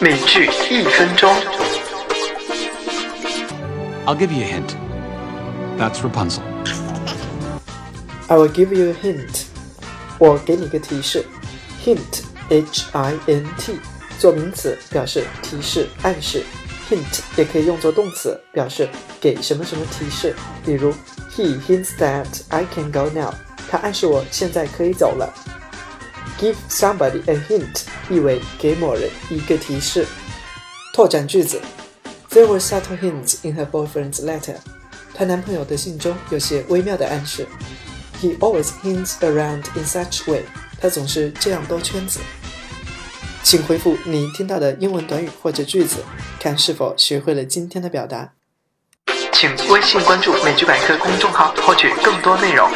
美剧一分钟。 I'll give you a hint. That's Rapunzel. I will give you a hint. 我给你个提示。Hint, H-I-N-T，做名词表示提示、暗示。Hint 也可以用作动词，表示给什么什么提示。比如，He hints that I can go now. 他暗示我现在可以走了。Give somebody a hint 意为给某人一个提示。拓展句子，There were subtle hints in her boyfriend's letter. 她男朋友的信中有些微妙的暗示。He always hints around in such way. 他总是这样兜圈子。请回复你听到的英文短语或者句子，看是否学会了今天的表达。请微信关注“美剧百科”公众号，获取更多内容。